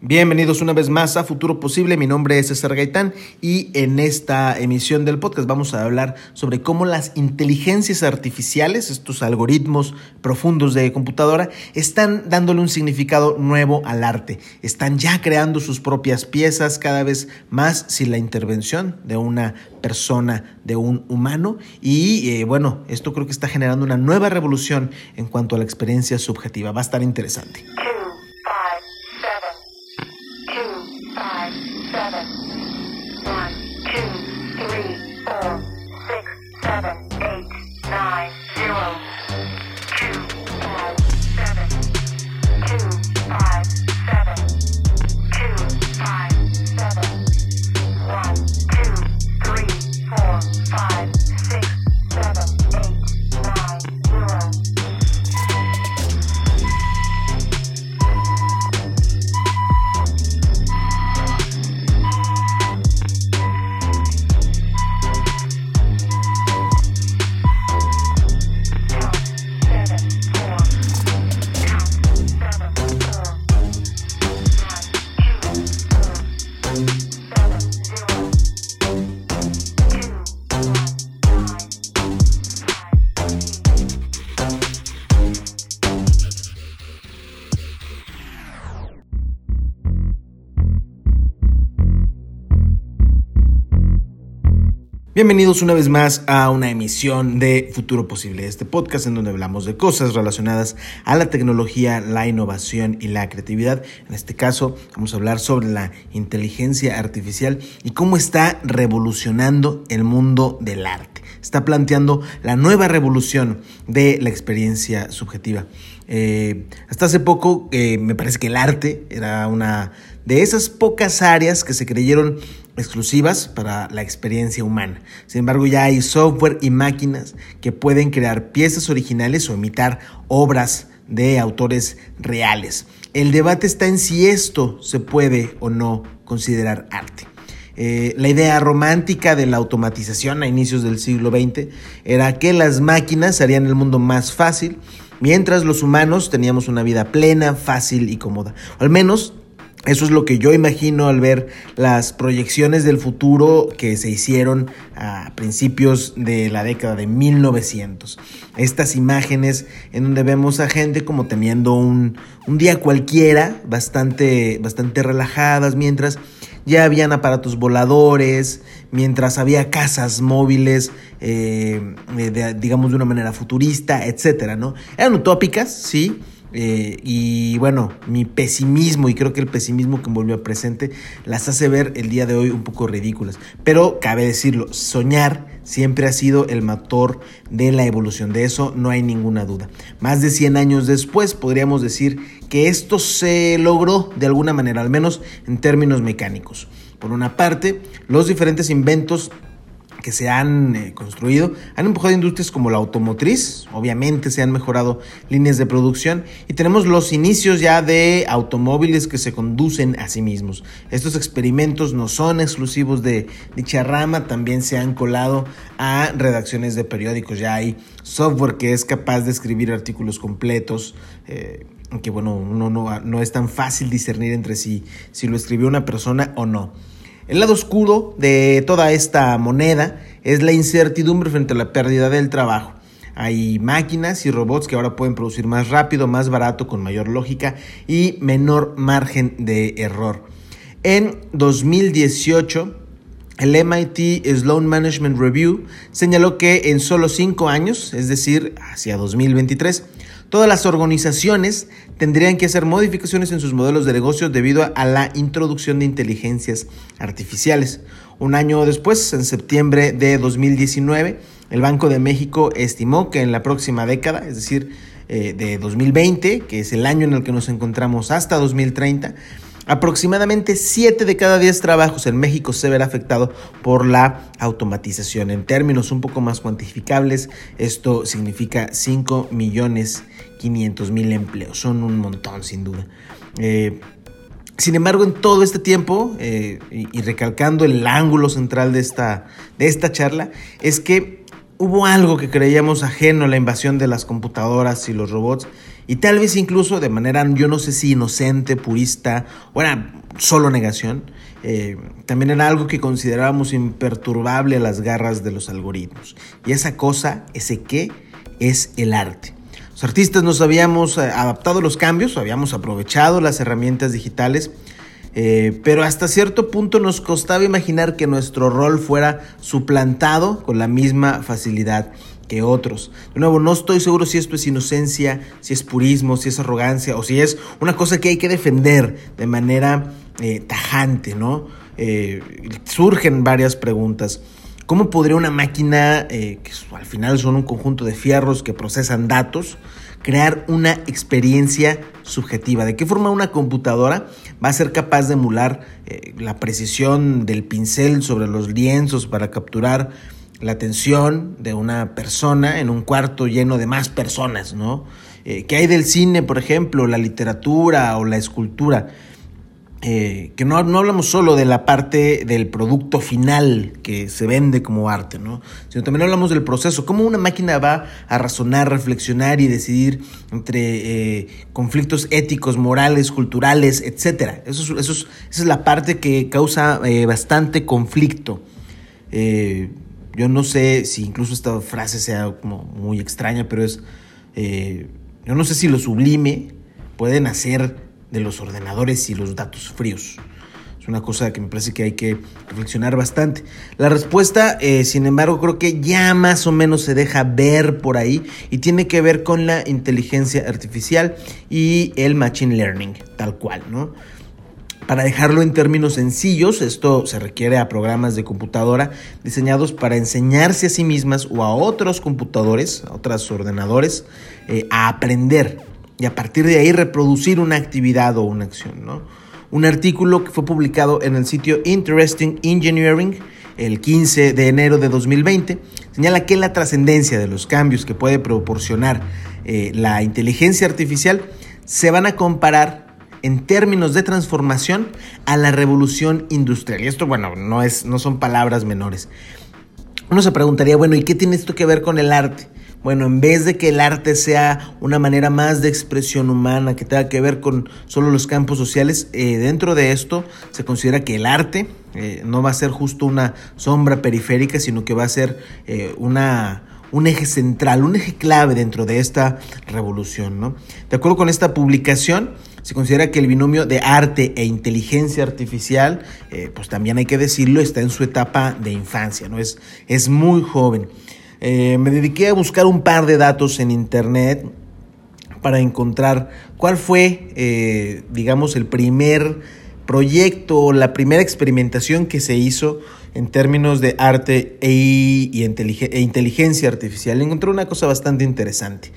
Bienvenidos una vez más a Futuro Posible, mi nombre es César Gaitán y en esta emisión del podcast vamos a hablar sobre cómo las inteligencias artificiales, estos algoritmos profundos de computadora, están dándole un significado nuevo al arte, están ya creando sus propias piezas cada vez más sin la intervención de una persona, de un humano. Y eh, bueno, esto creo que está generando una nueva revolución en cuanto a la experiencia subjetiva, va a estar interesante. Bienvenidos una vez más a una emisión de Futuro Posible, este podcast en donde hablamos de cosas relacionadas a la tecnología, la innovación y la creatividad. En este caso vamos a hablar sobre la inteligencia artificial y cómo está revolucionando el mundo del arte. Está planteando la nueva revolución de la experiencia subjetiva. Eh, hasta hace poco eh, me parece que el arte era una de esas pocas áreas que se creyeron exclusivas para la experiencia humana. Sin embargo, ya hay software y máquinas que pueden crear piezas originales o imitar obras de autores reales. El debate está en si esto se puede o no considerar arte. Eh, la idea romántica de la automatización a inicios del siglo XX era que las máquinas harían el mundo más fácil, mientras los humanos teníamos una vida plena, fácil y cómoda. Al menos eso es lo que yo imagino al ver las proyecciones del futuro que se hicieron a principios de la década de 1900. Estas imágenes en donde vemos a gente como teniendo un, día cualquiera, bastante, bastante relajadas, mientras ya habían aparatos voladores, mientras había casas móviles, eh, digamos de una manera futurista, etcétera, ¿no? Eran utópicas, sí eh, y bueno, mi pesimismo, y creo que el pesimismo que volvió a presente, las hace ver el día de hoy un poco ridículas. Pero cabe decirlo, soñar siempre ha sido el motor de la evolución, de eso no hay ninguna duda. Más de 100 años después podríamos decir que esto se logró de alguna manera, al menos en términos mecánicos. Por una parte, los diferentes inventos que se han eh, construido han empujado industrias como la automotriz, obviamente se han mejorado líneas de producción y tenemos los inicios ya de automóviles que se conducen a sí mismos. Estos experimentos no son exclusivos de dicha rama, también se han colado a redacciones de periódicos, ya hay software que es capaz de escribir artículos completos. Eh, que bueno, no, no, es tan fácil discernir entre si, si lo escribió una persona o no. El lado oscuro de toda esta moneda es la incertidumbre frente a la pérdida del trabajo. Hay máquinas y robots que ahora pueden producir más rápido, más barato, con mayor lógica y menor margen de error. En 2018, el MIT Sloan Management Review señaló que en solo 5 años, es decir, hacia 2023, Todas las organizaciones tendrían que hacer modificaciones en sus modelos de negocio debido a la introducción de inteligencias artificiales. Un año después, en septiembre de 2019, el Banco de México estimó que en la próxima década, es decir, eh, de 2020, que es el año en el que nos encontramos hasta 2030, Aproximadamente 7 de cada 10 trabajos en México se verá afectado por la automatización. En términos un poco más cuantificables, esto significa 5 millones 500 mil empleos. Son un montón, sin duda. Eh, sin embargo, en todo este tiempo, eh, y, recalcando el ángulo central de esta, de esta charla, es que hubo algo que creíamos ajeno a la invasión de las computadoras y los robots, y tal vez incluso de manera, yo no sé si inocente, purista, o era solo negación, eh, también era algo que considerábamos imperturbable a las garras de los algoritmos. Y esa cosa, ese qué, es el arte. Los artistas nos habíamos eh, adaptado a los cambios, habíamos aprovechado las herramientas digitales, eh, pero hasta cierto punto nos costaba imaginar que nuestro rol fuera suplantado con la misma facilidad que otros. De nuevo, no estoy seguro si esto es inocencia, si es purismo, si es arrogancia o si es una cosa que hay que defender de manera eh, tajante, ¿no? surgen varias preguntas. ¿Cómo podría una máquina, eh, que al final son un conjunto de fierros que procesan datos, crear una experiencia subjetiva? ¿De qué forma una computadora va a ser capaz de emular eh, la precisión del pincel sobre los lienzos para capturar la atención de una persona en un cuarto lleno de más personas, ¿no? Eh, ¿Qué hay del cine, por ejemplo, la literatura o la escultura? Eh, que no, no, hablamos solo de la parte del producto final que se vende como arte, ¿no? sino también hablamos del proceso, cómo una máquina va a razonar, reflexionar y decidir entre eh, conflictos éticos, morales, culturales, etc. Eso, eso esa es la parte que causa eh, bastante conflicto. Yo no sé si incluso esta frase sea como muy extraña, pero es, yo no sé si lo sublime pueden hacer de los ordenadores y los datos fríos. Es una cosa que me parece que hay que reflexionar bastante. La respuesta, eh, sin embargo, creo que ya más o menos se deja ver por ahí y tiene que ver con la inteligencia artificial y el machine learning, tal cual, ¿no? Para dejarlo en términos sencillos, esto se requiere a programas de computadora diseñados para enseñarse a sí mismas o a otros computadores, a otros ordenadores, eh, a aprender y a partir de ahí reproducir una actividad o una acción. Un artículo que fue publicado en el sitio Interesting Engineering el 15 de enero de 2020 señala que la trascendencia de los cambios que puede proporcionar eh, la inteligencia artificial se van a comparar en términos de transformación a la revolución industrial. Y esto, bueno, no, es, no son palabras menores. Uno se preguntaría, bueno, ¿y qué tiene esto que ver con el arte? Bueno, en vez de que el arte sea una manera más de expresión humana, que tenga que ver con solo los campos sociales, eh, dentro de esto se considera que el arte eh, no va a ser justo una sombra periférica, sino que va a ser eh, una, un eje central, un eje clave dentro de esta revolución. ¿no? De acuerdo con esta publicación, se considera que el binomio de arte e inteligencia artificial, pues también hay que decirlo, está en su etapa de infancia, ¿no? es, es muy joven. Eh, me dediqué a buscar un par de datos en internet para encontrar cuál fue, eh, digamos, el primer proyecto o la primera experimentación que se hizo en términos de arte e, e inteligencia artificial. Encontré una cosa bastante interesante.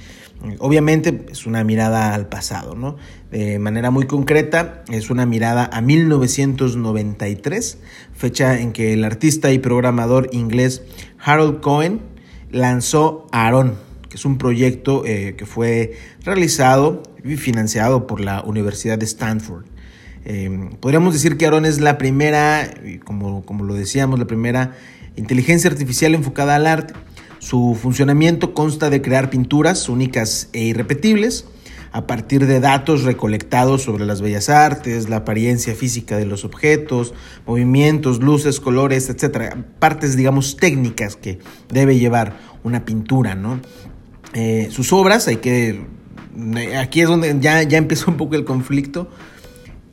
Obviamente es una mirada al pasado, ¿no? De manera muy concreta, es una mirada a 1993, fecha en que el artista y programador inglés Harold Cohen lanzó Aaron, que es un proyecto eh, que fue realizado y financiado por la Universidad de Stanford. Em, podríamos decir que Aaron es la primera, como, como lo decíamos, la primera inteligencia artificial enfocada al arte. Su funcionamiento consta de crear pinturas únicas e irrepetibles, a partir de datos recolectados sobre las bellas artes, la apariencia física de los objetos, movimientos, luces, colores, etcétera, partes, digamos, técnicas que debe llevar una pintura, ¿no? Eh, sus obras, hay que. Aquí es donde ya, ya empieza un poco el conflicto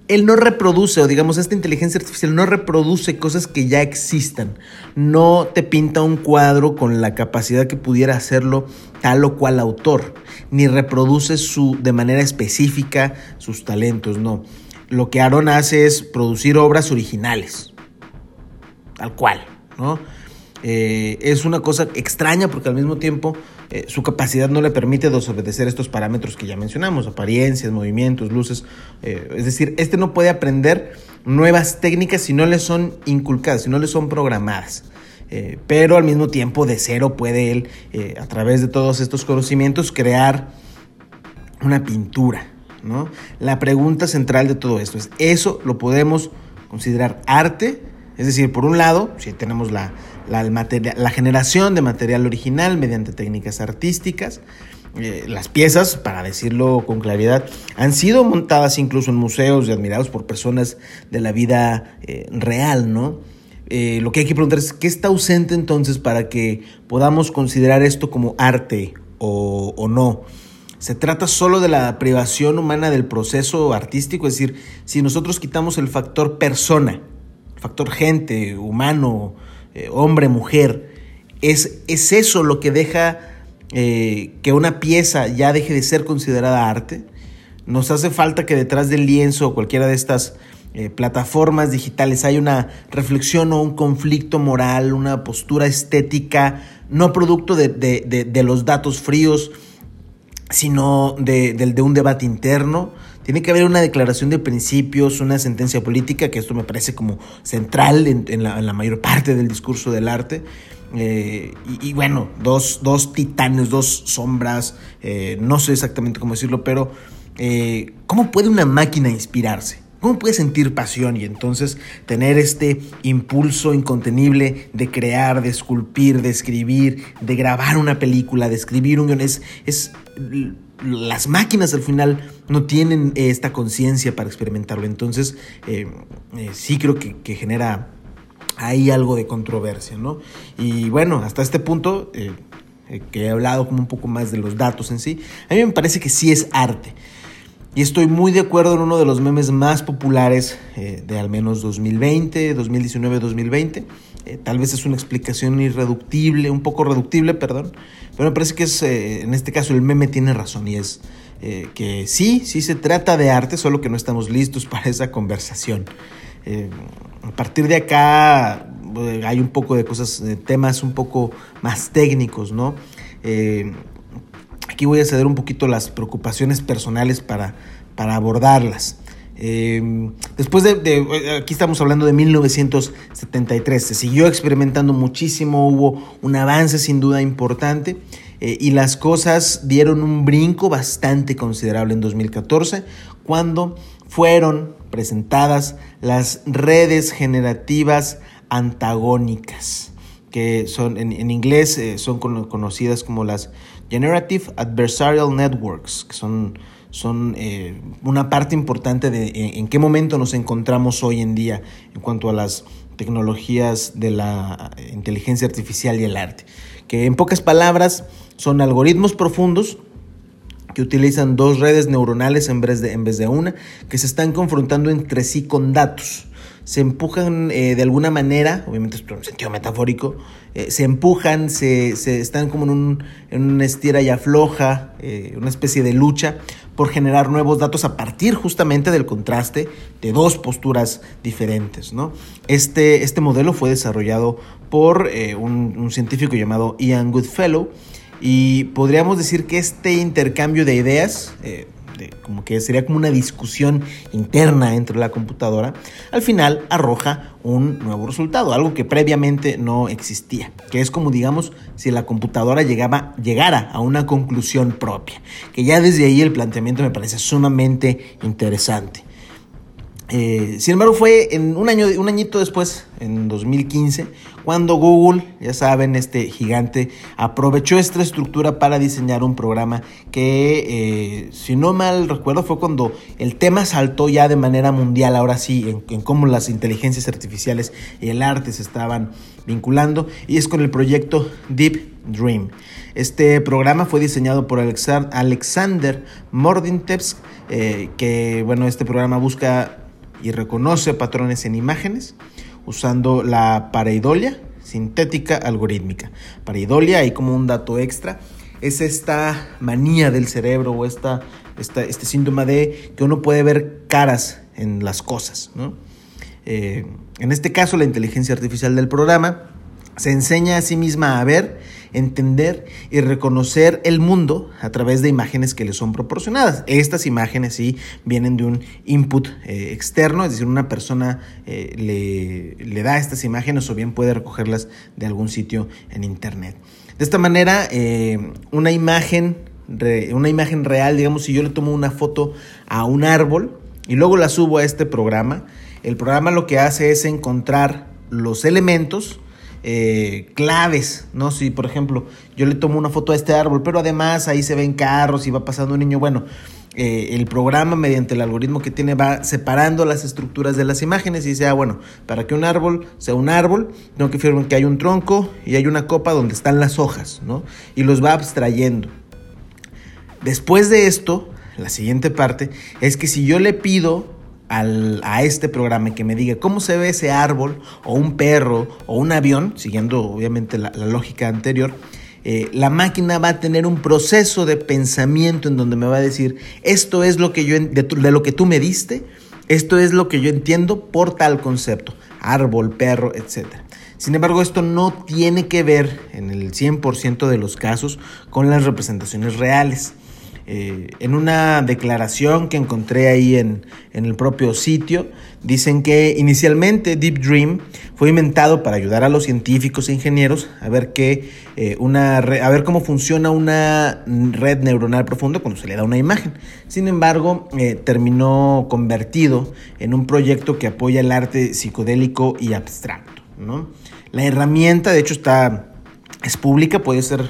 él no reproduce, o digamos, esta inteligencia artificial no reproduce cosas que ya existan. No te pinta un cuadro con la capacidad que pudiera hacerlo tal o cual autor, ni reproduce su, de manera específica sus talentos, no. Lo que Aaron hace es producir obras originales, tal cual, ¿no? Eh, es una cosa extraña porque al mismo tiempo eh, su capacidad no le permite desobedecer estos parámetros que ya mencionamos, apariencias, movimientos, luces. Eh, es decir, este no puede aprender nuevas técnicas si no le son inculcadas, si no le son programadas. pero al mismo tiempo de cero puede él, a través de todos estos conocimientos, crear una pintura. ¿no? La pregunta central de todo esto es, ¿eso lo podemos considerar arte? Es decir, por un lado, si tenemos la, generación de material original mediante técnicas artísticas, eh, las piezas, para decirlo con claridad, han sido montadas incluso en museos y admirados por personas de la vida eh, real, ¿no? Eh, lo que hay que preguntar es, ¿qué está ausente entonces para que podamos considerar esto como arte o, o no? Se trata solo de la privación humana del proceso artístico, es decir, si nosotros quitamos el factor persona, factor gente, humano, eh, hombre, mujer, es, es, eso lo que deja eh, que una pieza ya deje de ser considerada arte. Nos hace falta que detrás del lienzo o cualquiera de estas eh, plataformas digitales hay una reflexión o un conflicto moral, una postura estética, no producto de, de los datos fríos, sino de, de, un debate interno. Tiene que haber una declaración de principios, una sentencia política, que esto me parece como central en, la, mayor parte del discurso del arte. Eh, y, bueno, dos, dos, titanes, dos sombras, eh, no sé exactamente cómo decirlo, pero eh, ¿cómo puede una máquina inspirarse? ¿Cómo puede sentir pasión y entonces tener este impulso incontenible de crear, de esculpir, de escribir, de grabar una película, de escribir un guion? Es, las máquinas al final no tienen esta conciencia para experimentarlo. Entonces, eh, eh, sí creo que, genera ahí algo de controversia, ¿no? Y bueno, hasta este punto, eh, que he hablado como un poco más de los datos en sí, a mí me parece que sí es arte. Y estoy muy de acuerdo en uno de los memes más populares eh, de al menos 2020, 2019, 2020. Tal vez es una explicación irreductible, un poco reductible, perdón. Pero me parece que es, eh, en este caso el meme tiene razón y es eh, que sí, sí se trata de arte, solo que no estamos listos para esa conversación. a partir de acá hay un poco de cosas, temas un poco más técnicos, ¿no? Aquí voy a ceder un poquito las preocupaciones personales para, para abordarlas. Eh, después de, aquí estamos hablando de 1973, se siguió experimentando muchísimo, hubo un avance sin duda importante eh, y las cosas dieron un brinco bastante considerable en 2014 cuando fueron presentadas las redes generativas antagónicas, que son en, inglés eh, son conocidas como las Generative Adversarial Networks, que son, son eh, una parte importante de en, qué momento nos encontramos hoy en día en cuanto a las tecnologías de la inteligencia artificial y el arte. Que en pocas palabras son algoritmos profundos que utilizan dos redes neuronales en vez de, en vez de una, que se están confrontando entre sí con datos se empujan eh, de alguna manera, obviamente en sentido metafórico, eh, se empujan, se, están como en un, en una estira y afloja, eh, una especie de lucha por generar nuevos datos a partir justamente del contraste de dos posturas diferentes. ¿no? Este, este modelo fue desarrollado por un científico llamado Ian Goodfellow y podríamos decir que este intercambio de ideas, como que sería como una discusión interna entre la computadora, al final arroja un nuevo resultado, algo que previamente no existía, que es como digamos si la computadora llegaba, llegara a una conclusión propia, que ya desde ahí el planteamiento me parece sumamente interesante. Eh, sin embargo, fue en un, año, un añito después, en 2015, cuando Google, ya saben, este gigante, aprovechó esta estructura para diseñar un programa que, eh, si no mal recuerdo, fue cuando el tema saltó ya de manera mundial, ahora sí, en, cómo las inteligencias artificiales y el arte se estaban vinculando, y es con el proyecto Deep Dream. Este programa fue diseñado por Alexander Mordintevsk, eh, que, bueno, este programa busca y reconoce patrones en imágenes usando la pareidolia sintética algorítmica. Pareidolia, ahí como un dato extra, es esta manía del cerebro o esta, este síntoma de que uno puede ver caras en las cosas. Eh, en este caso, la inteligencia artificial del programa se enseña a sí misma a ver, entender y reconocer el mundo a través de imágenes que le son proporcionadas. Estas imágenes sí vienen de un input eh, externo, es decir, una persona eh, le, da estas imágenes o bien puede recogerlas de algún sitio en internet. De esta manera, eh, una imagen una imagen real, digamos, si yo le tomo una foto a un árbol y luego la subo a este programa, el programa lo que hace es encontrar los elementos eh, claves, ¿no? Si, por ejemplo, yo le tomo una foto a este árbol, pero además ahí se ven carros y va pasando un niño, bueno, eh, el programa mediante el algoritmo que tiene va separando las estructuras de las imágenes y dice, ah, bueno, para que un árbol sea un árbol, tengo que fijar que hay un tronco y hay una copa donde están las hojas, ¿no? Y los va abstrayendo. Después de esto, la siguiente parte es que si yo le pido a este programa que me diga cómo se ve ese árbol o un perro o un avión, siguiendo obviamente la, lógica anterior, eh, la máquina va a tener un proceso de pensamiento en donde me va a decir, esto es lo que yo, de, de lo que tú me diste, esto es lo que yo entiendo por tal concepto, árbol, perro, etc. Sin embargo, esto no tiene que ver en el 100% de los casos con las representaciones reales. Eh, en una declaración que encontré ahí en, el propio sitio, dicen que inicialmente Deep Dream fue inventado para ayudar a los científicos e ingenieros a ver, eh, una a ver cómo funciona una red neuronal profunda cuando se le da una imagen. Sin embargo, eh, terminó convertido en un proyecto que apoya el arte psicodélico y abstracto. La herramienta, de hecho, está, es pública, puede ser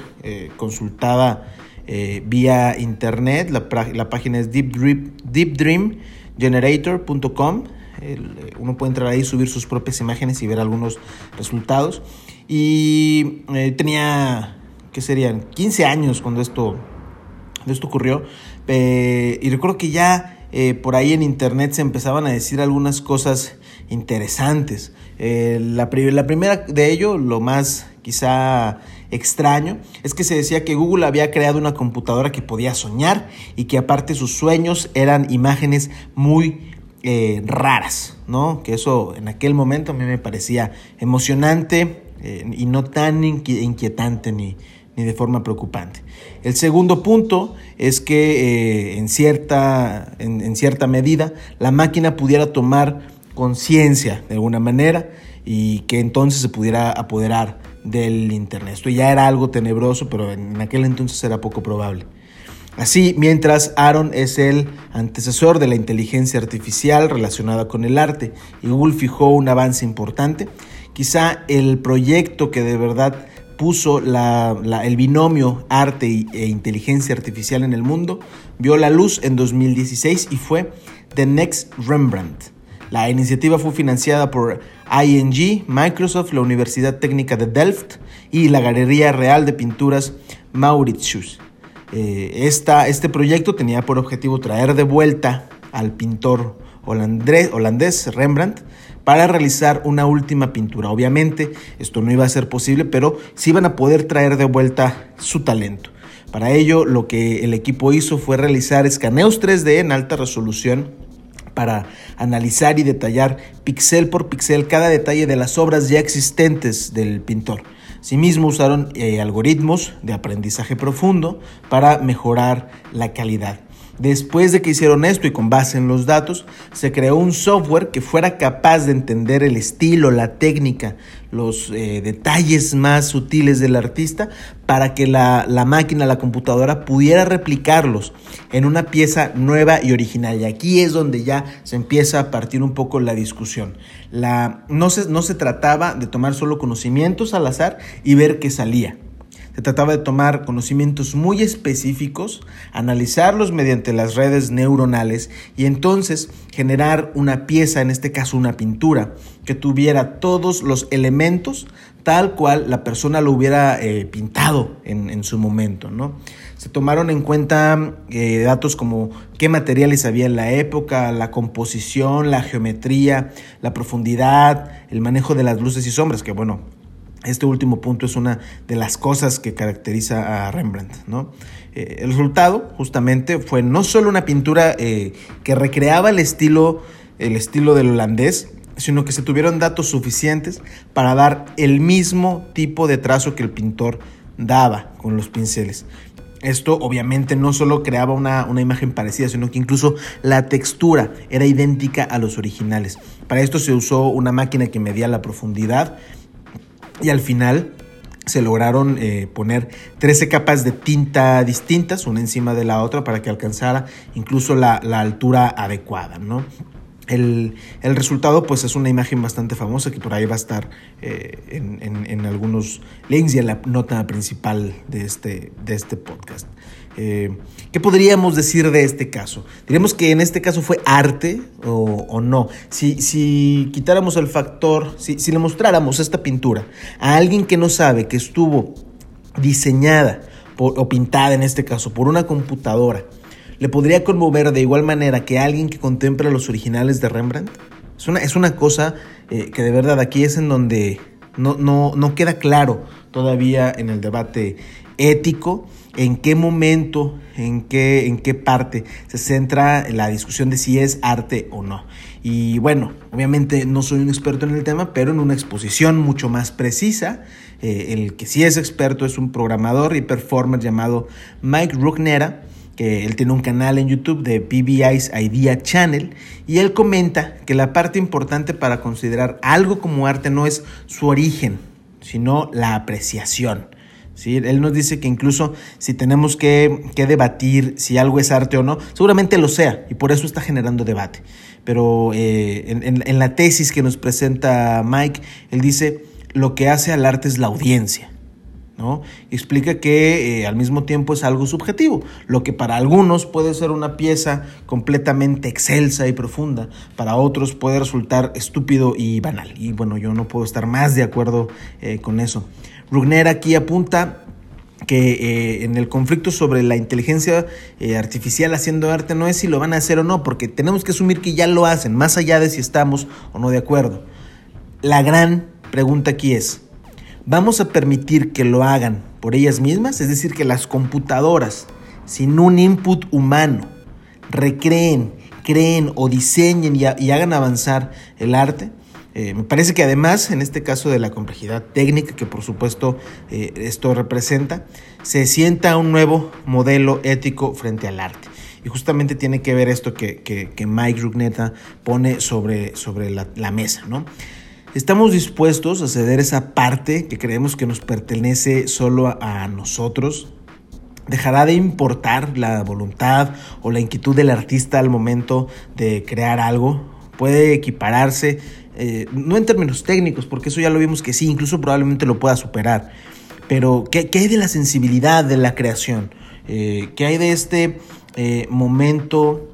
consultada eh, vía internet. La, página es deepdreamgenerator.com. Eh, uno puede entrar ahí, subir sus propias imágenes y ver algunos resultados. Y eh, tenía, ¿qué serían? 15 años cuando esto, esto ocurrió. y recuerdo que ya por ahí en internet se empezaban a decir algunas cosas interesantes. la, la primera de ello, lo más quizá extraño es que se decía que Google había creado una computadora que podía soñar y que aparte sus sueños eran imágenes muy eh, raras, ¿no? Que eso en aquel momento a mí me parecía emocionante eh, y no tan inquietante ni, de forma preocupante. El segundo punto es que eh, en, cierta, en cierta medida la máquina pudiera tomar conciencia de alguna manera y que entonces se pudiera apoderar del Internet. Esto ya era algo tenebroso, pero en aquel entonces era poco probable. Así, mientras Aaron es el antecesor de la inteligencia artificial relacionada con el arte y Google fijó un avance importante, quizá el proyecto que de verdad puso el binomio arte e inteligencia artificial en el mundo vio la luz en 2016 y fue The Next Rembrandt. La iniciativa fue financiada por ING, Microsoft, la Universidad Técnica de Delft y la Galería Real de Pinturas Mauritius. Eh, este proyecto tenía por objetivo traer de vuelta al pintor holandés Rembrandt para realizar una última pintura. Obviamente esto no iba a ser posible, pero sí iban a poder traer de vuelta su talento. Para ello, lo que el equipo hizo fue realizar escaneos 3D en alta resolución para analizar y detallar pixel por pixel cada detalle de las obras ya existentes del pintor. Asimismo usaron eh, algoritmos de aprendizaje profundo para mejorar la calidad. Después de que hicieron esto y con base en los datos, se creó un software que fuera capaz de entender el estilo, la técnica, los eh, detalles más sutiles del artista para que la, máquina, la computadora pudiera replicarlos en una pieza nueva y original. Y aquí es donde ya se empieza a partir un poco la discusión. La, no, se, no se trataba de tomar solo conocimientos al azar y ver qué salía. Se trataba de tomar conocimientos muy específicos, analizarlos mediante las redes neuronales y entonces generar una pieza, en este caso una pintura, que tuviera todos los elementos tal cual la persona lo hubiera eh, pintado en, su momento. ¿no? Se tomaron en cuenta eh, datos como qué materiales había en la época, la composición, la geometría, la profundidad, el manejo de las luces y sombras, que bueno, este último punto es una de las cosas que caracteriza a Rembrandt. Eh, el resultado, justamente, fue no solo una pintura eh, que recreaba el estilo, el estilo del holandés, sino que se tuvieron datos suficientes para dar el mismo tipo de trazo que el pintor daba con los pinceles. Esto obviamente no solo creaba una, una, imagen parecida, sino que incluso la textura era idéntica a los originales. Para esto se usó una máquina que medía la profundidad y al final se lograron eh, poner 13 capas de tinta distintas, una encima de la otra, para que alcanzara incluso la, altura adecuada. ¿no? el, resultado pues es una imagen bastante famosa que por ahí va a estar eh, en, algunos links y en la nota principal de este, de este podcast. Eh, ¿Qué podríamos decir de este caso? Diríamos que en este caso fue arte o, no. Si, quitáramos el factor, si, si le mostráramos esta pintura a alguien que no sabe que estuvo diseñada o pintada en este caso por una computadora, ¿le podría conmover de igual manera que alguien que contempla los originales de Rembrandt? Es una, es una cosa eh, que de verdad aquí es en donde no, no, no queda claro todavía en el debate ético en qué momento, en qué, en qué parte se centra la discusión de si es arte o no. Y bueno, obviamente no soy un experto en el tema, pero en una exposición mucho más precisa, eh, el que sí es experto es un programador y performer llamado Mike Rugnera, que él tiene un canal en YouTube de PBI's Idea Channel, y él comenta que la parte importante para considerar algo como arte no es su origen, sino la apreciación. Él nos dice que incluso si tenemos que, debatir si algo es arte o no, seguramente lo sea y por eso está generando debate. Pero eh, en, la tesis que nos presenta Mike, él dice, lo que hace al arte es la audiencia. ¿no? explica que eh, al mismo tiempo es algo subjetivo. Lo que para algunos puede ser una pieza completamente excelsa y profunda, para otros puede resultar estúpido y banal. Y bueno, yo no puedo estar más de acuerdo eh, con eso. Rugner aquí apunta que eh, en el conflicto sobre la inteligencia eh, artificial haciendo arte no es si lo van a hacer o no, porque tenemos que asumir que ya lo hacen, más allá de si estamos o no de acuerdo. La gran pregunta aquí es, ¿vamos a permitir que lo hagan por ellas mismas? Es decir, que las computadoras, sin un input humano, recreen, creen o diseñen y hagan avanzar el arte. Eh, me parece que además, en este caso de la complejidad técnica que por supuesto eh, esto representa, se sienta un nuevo modelo ético frente al arte. Y justamente tiene que ver esto que, Mike Rugneta pone sobre, sobre la, mesa, ¿no? Estamos dispuestos a ceder esa parte que creemos que nos pertenece solo a nosotros, dejará de importar la voluntad o la inquietud del artista al momento de crear algo, puede equipararse eh, no en términos técnicos, porque eso ya lo vimos que sí, incluso probablemente lo pueda superar, pero ¿qué, hay de la sensibilidad de la creación? Eh, ¿Qué hay de este eh, momento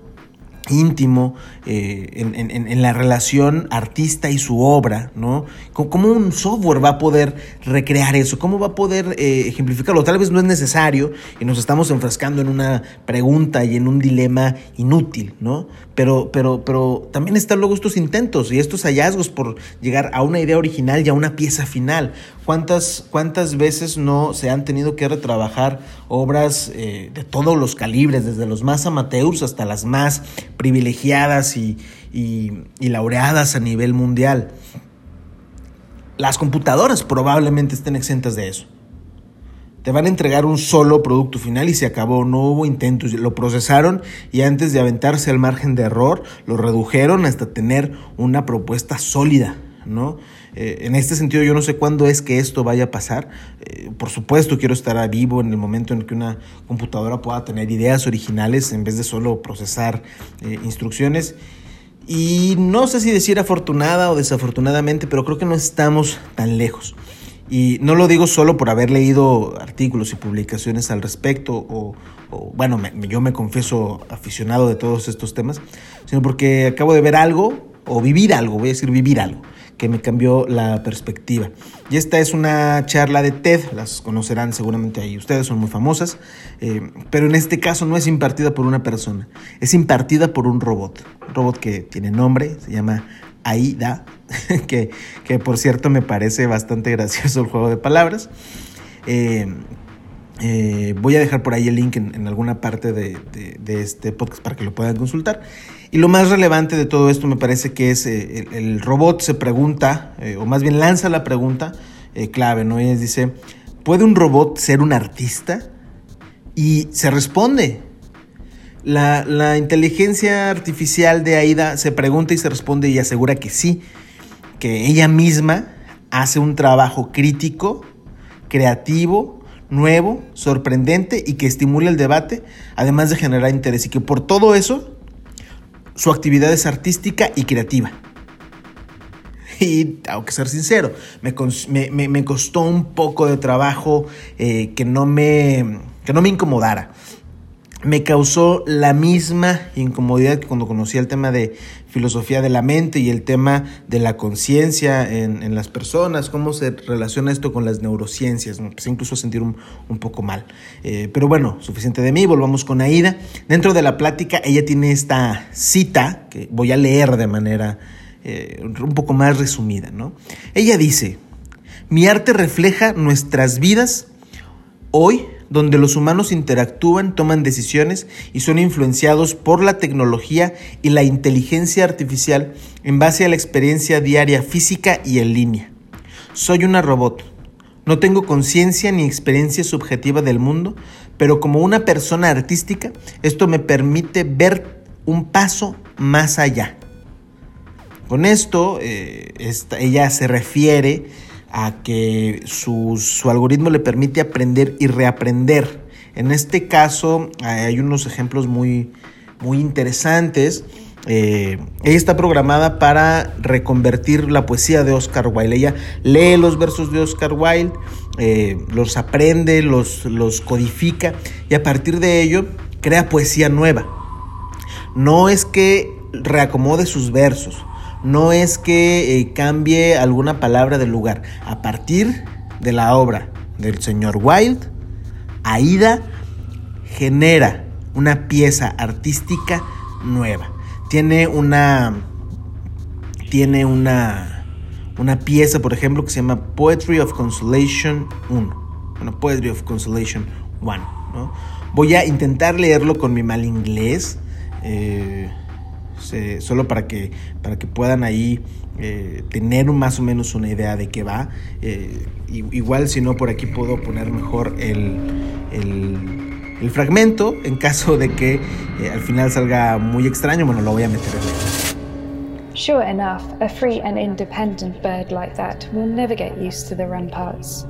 íntimo eh, en, la relación artista y su obra, ¿no? ¿Cómo un software va a poder recrear eso? ¿Cómo va a poder eh, ejemplificarlo? Tal vez no es necesario y nos estamos enfrascando en una pregunta y en un dilema inútil, ¿no? Pero, pero, pero también están luego estos intentos y estos hallazgos por llegar a una idea original y a una pieza final. ¿Cuántas, cuántas veces no se han tenido que retrabajar obras eh, de todos los calibres, desde los más amateurs hasta las más privilegiadas y, laureadas a nivel mundial. Las computadoras probablemente estén exentas de eso. Te van a entregar un solo producto final y se acabó, no hubo intentos, lo procesaron y antes de aventarse al margen de error, lo redujeron hasta tener una propuesta sólida, ¿no? Eh, en este sentido, yo no sé cuándo es que esto vaya a pasar. Eh, por supuesto, quiero estar vivo en el momento en que una computadora pueda tener ideas originales en vez de solo procesar eh, instrucciones. Y no sé si decir afortunada o desafortunadamente, pero creo que no estamos tan lejos. Y no lo digo solo por haber leído artículos y publicaciones al respecto, o, bueno, yo me confieso aficionado de todos estos temas, sino porque acabo de ver algo, o vivir algo, voy a decir vivir algo, que me cambió la perspectiva. Y esta es una charla de TED, las conocerán seguramente ahí ustedes, son muy famosas, eh, pero en este caso no es impartida por una persona, es impartida por un robot, un robot que tiene nombre, se llama Aida, que, que por cierto me parece bastante gracioso el juego de palabras. Eh, eh, voy a dejar por ahí el link en, alguna parte de, este podcast para que lo puedan consultar. Y lo más relevante de todo esto me parece que es eh, el, robot se pregunta, eh, o más bien lanza la pregunta clave, ¿no? Y dice, ¿puede un robot ser un artista? Y se responde. La, la inteligencia artificial de AIDA se pregunta y se responde y asegura que sí, que ella misma hace un trabajo crítico, creativo, nuevo, sorprendente y que estimule el debate, además de generar interés y que por todo eso Su actividad es artística y creativa. Y tengo que ser sincero, me, costó un poco de trabajo eh, que, no me, que no me incomodara me causó la misma incomodidad que cuando conocí el tema de filosofía de la mente y el tema de la conciencia en, las personas, cómo se relaciona esto con las neurociencias. Me empecé incluso a sentir un, poco mal. Eh, pero bueno, suficiente de mí, volvamos con Aida. Dentro de la plática, ella tiene esta cita que voy a leer de manera eh, un poco más resumida. ¿no? Ella dice, mi arte refleja nuestras vidas hoy donde los humanos interactúan, toman decisiones y son influenciados por la tecnología y la inteligencia artificial en base a la experiencia diaria física y en línea. Soy una robot. No tengo conciencia ni experiencia subjetiva del mundo, pero como una persona artística, esto me permite ver un paso más allá. Con esto, eh, ella se refiere a que su, algoritmo le permite aprender y reaprender. En este caso hay unos ejemplos muy, muy interesantes. Eh, ella está programada para reconvertir la poesía de Oscar Wilde. Ella lee los versos de Oscar Wilde, eh, los aprende, los, los codifica y a partir de ello crea poesía nueva. No es que reacomode sus versos, no es que eh, cambie alguna palabra del lugar. A partir de la obra del señor Wilde, Aida genera una pieza artística nueva. Tiene una. Tiene una. Una pieza, por ejemplo, que se llama Poetry of Consolation 1. Bueno, Poetry of Consolation 1. Voy a intentar leerlo con mi mal inglés. Eh, solo para que, para que puedan ahí eh, tener más o menos una idea de qué va. Eh, igual si no, por aquí puedo poner mejor el, el, fragmento en caso de que eh, al final salga muy extraño, bueno, lo voy a meter en Sure enough, a free and independent bird like that will never get used to the ramparts.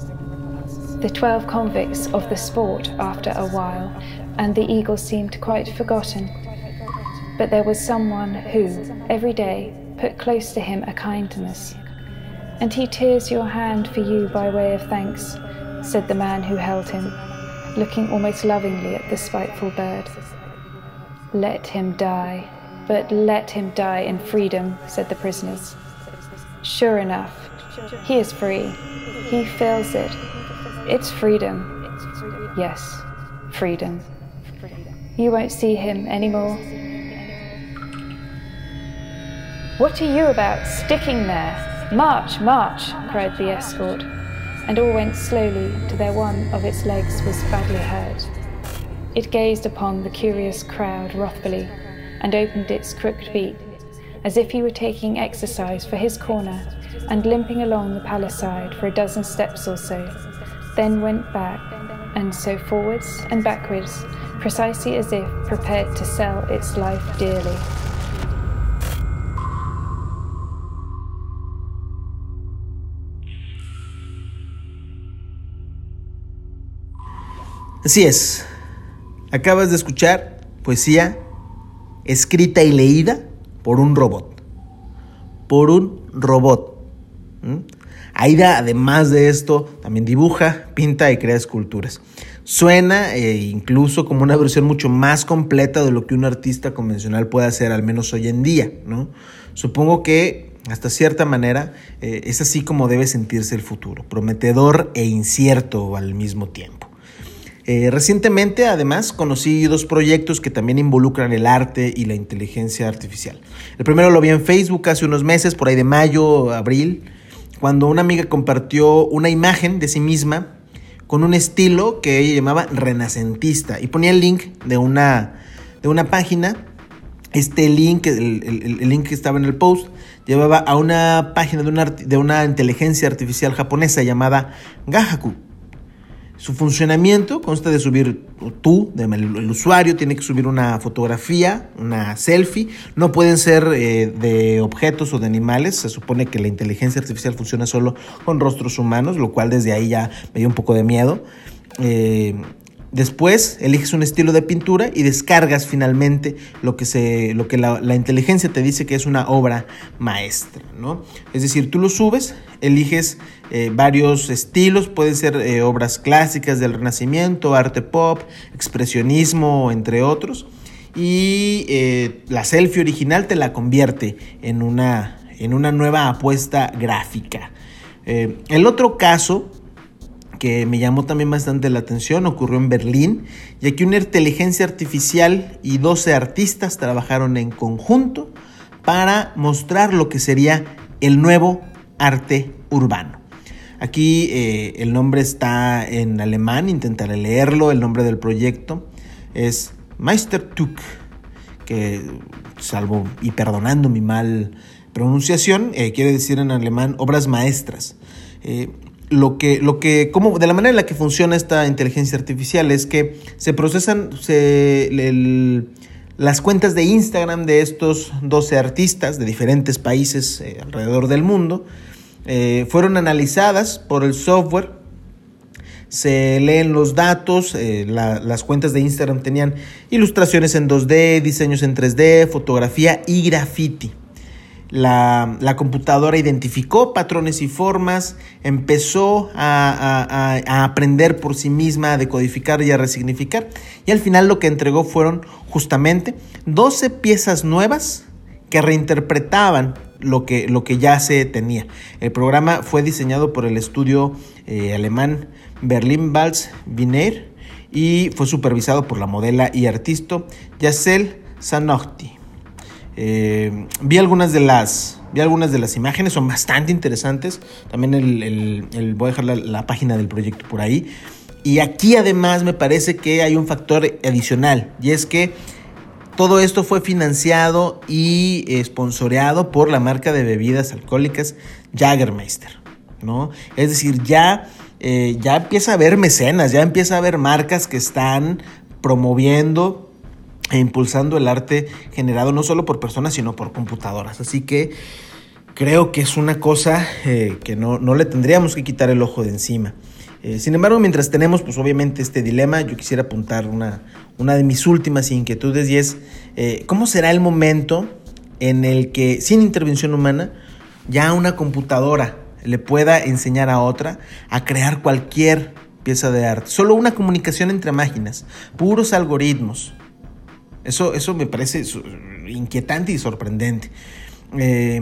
The twelve convicts of the sport after a while, and the eagle seemed quite forgotten. But there was someone who, every day, put close to him a kindness. And he tears your hand for you by way of thanks, said the man who held him, looking almost lovingly at the spiteful bird. Let him die, but let him die in freedom, said the prisoners. Sure enough, he is free. He feels it. It's freedom. Yes, freedom. You won't see him anymore What are you about, sticking there? March, march, cried the escort, and all went slowly to where one of its legs was badly hurt. It gazed upon the curious crowd wrathfully and opened its crooked beak, as if he were taking exercise for his corner and limping along the palace side for a dozen steps or so, then went back, and so forwards and backwards, precisely as if prepared to sell its life dearly. Así es. Acabas de escuchar poesía escrita y leída por un robot. Por un robot. Aida, además de esto, también dibuja, pinta y crea esculturas. Suena eh, incluso como una versión mucho más completa de lo que un artista convencional puede hacer, al menos hoy en día. ¿no? Supongo que hasta cierta manera eh, es así como debe sentirse el futuro, prometedor e incierto al mismo tiempo. Eh, recientemente, además, conocí dos proyectos que también involucran el arte y la inteligencia artificial. El primero lo vi en Facebook hace unos meses, por ahí de mayo, abril, cuando una amiga compartió una imagen de sí misma con un estilo que ella llamaba renacentista y ponía el link de una, de una página. Este link, el, link que estaba en el post, llevaba a una página de una, de una inteligencia artificial japonesa llamada Gahaku su funcionamiento consta de subir tú, el, usuario tiene que subir una fotografía, una selfie. No pueden ser eh, de objetos o de animales. Se supone que la inteligencia artificial funciona solo con rostros humanos, lo cual desde ahí ya me dio un poco de miedo. Eh, Después eliges un estilo de pintura y descargas finalmente lo que, se, lo que la, inteligencia te dice que es una obra maestra. ¿no? Es decir, tú lo subes, eliges eh, varios estilos, pueden ser eh, obras clásicas del Renacimiento, arte pop, expresionismo, entre otros. Y eh, la selfie original te la convierte en una, en una nueva apuesta gráfica. el otro caso que me llamó también bastante la atención ocurrió en Berlín, ya que una inteligencia artificial y 12 artistas trabajaron en conjunto para mostrar lo que sería el nuevo arte urbano. Aquí eh, el nombre está en alemán, intentaré leerlo, el nombre del proyecto es Meistertuck, que salvo y perdonando mi mal pronunciación, eh, quiere decir en alemán obras maestras. Eh, lo que, lo que, como, de la manera en la que funciona esta inteligencia artificial es que se procesan las cuentas de Instagram de estos 12 artistas de diferentes países eh, alrededor del mundo. Eh, fueron analizadas por el software, se leen los datos, eh, las cuentas de Instagram tenían ilustraciones en 2D, diseños en 3D, fotografía y graffiti. La, computadora identificó patrones y formas, empezó a, aprender por sí misma, a decodificar y a resignificar. Y al final lo que entregó fueron justamente 12 piezas nuevas que reinterpretaban lo que, lo que ya se tenía. El programa fue diseñado por el estudio eh, alemán Berlin Vals Wiener y fue supervisado por la modela y artista Yacel Sanotti. Eh, vi algunas de las vi algunas de las imágenes, son bastante interesantes. También el, voy a dejar la, página del proyecto por ahí. Y aquí además me parece que hay un factor adicional y es que todo esto fue financiado y esponsoreado por la marca de bebidas alcohólicas Jagermeister, ¿no? Es decir, ya, eh, ya empieza a haber mecenas, ya empieza a haber marcas que están promoviendo e impulsando el arte generado no solo por personas, sino por computadoras. Así que creo que es una cosa eh, que no, le tendríamos que quitar el ojo de encima. Eh, sin embargo, mientras tenemos, pues obviamente este dilema, yo quisiera apuntar una, una de mis últimas inquietudes y es, eh, ¿cómo será el momento en el que sin intervención humana ya una computadora le pueda enseñar a otra a crear cualquier pieza de arte? Solo una comunicación entre máquinas, puros algoritmos. Eso, eso me parece inquietante y sorprendente. Eh,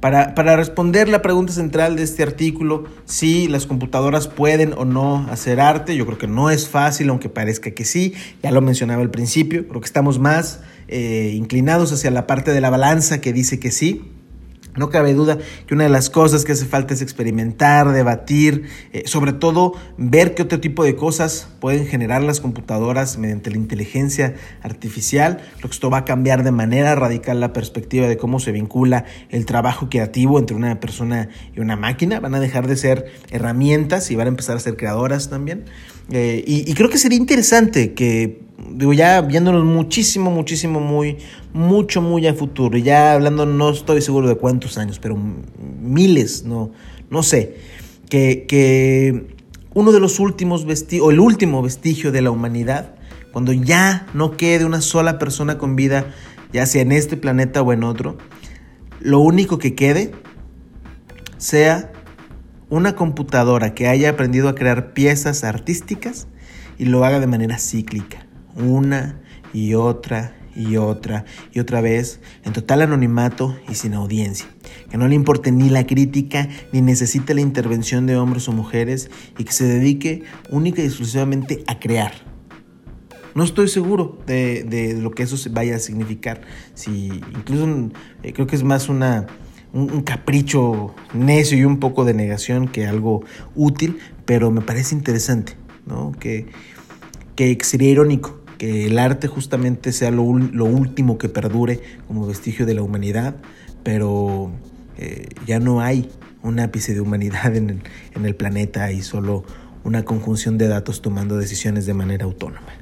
para, responder la pregunta central de este artículo, si las computadoras pueden o no hacer arte, yo creo que no es fácil, aunque parezca que sí, ya lo mencionaba al principio, creo que estamos más eh, inclinados hacia la parte de la balanza que dice que sí, no cabe duda que una de las cosas que hace falta es experimentar, debatir, eh, sobre todo ver qué otro tipo de cosas pueden generar las computadoras mediante la inteligencia artificial. Creo que esto va a cambiar de manera radical la perspectiva de cómo se vincula el trabajo creativo entre una persona y una máquina. Van a dejar de ser herramientas y van a empezar a ser creadoras también. Eh, y creo que sería interesante que digo, ya viéndonos muchísimo, muchísimo, muy, mucho, muy a futuro, y ya hablando, no estoy seguro de cuántos años, pero miles, no, no sé, que, que uno de los últimos vestigios, o el último vestigio de la humanidad, cuando ya no quede una sola persona con vida, ya sea en este planeta o en otro, lo único que quede sea una computadora que haya aprendido a crear piezas artísticas y lo haga de manera cíclica una y otra y otra y otra vez en total anonimato y sin audiencia. Que no le importe ni la crítica ni necesite la intervención de hombres o mujeres y que se dedique única y exclusivamente a crear. No estoy seguro de, lo que eso vaya a significar. Si incluso eh, creo que es más una, un, capricho necio y un poco de negación que algo útil, pero me parece interesante, ¿no? Que, que sería irónico que el arte justamente sea lo, último que perdure como vestigio de la humanidad, pero eh, ya no hay un ápice de humanidad en el, en el planeta y solo una conjunción de datos tomando decisiones de manera autónoma.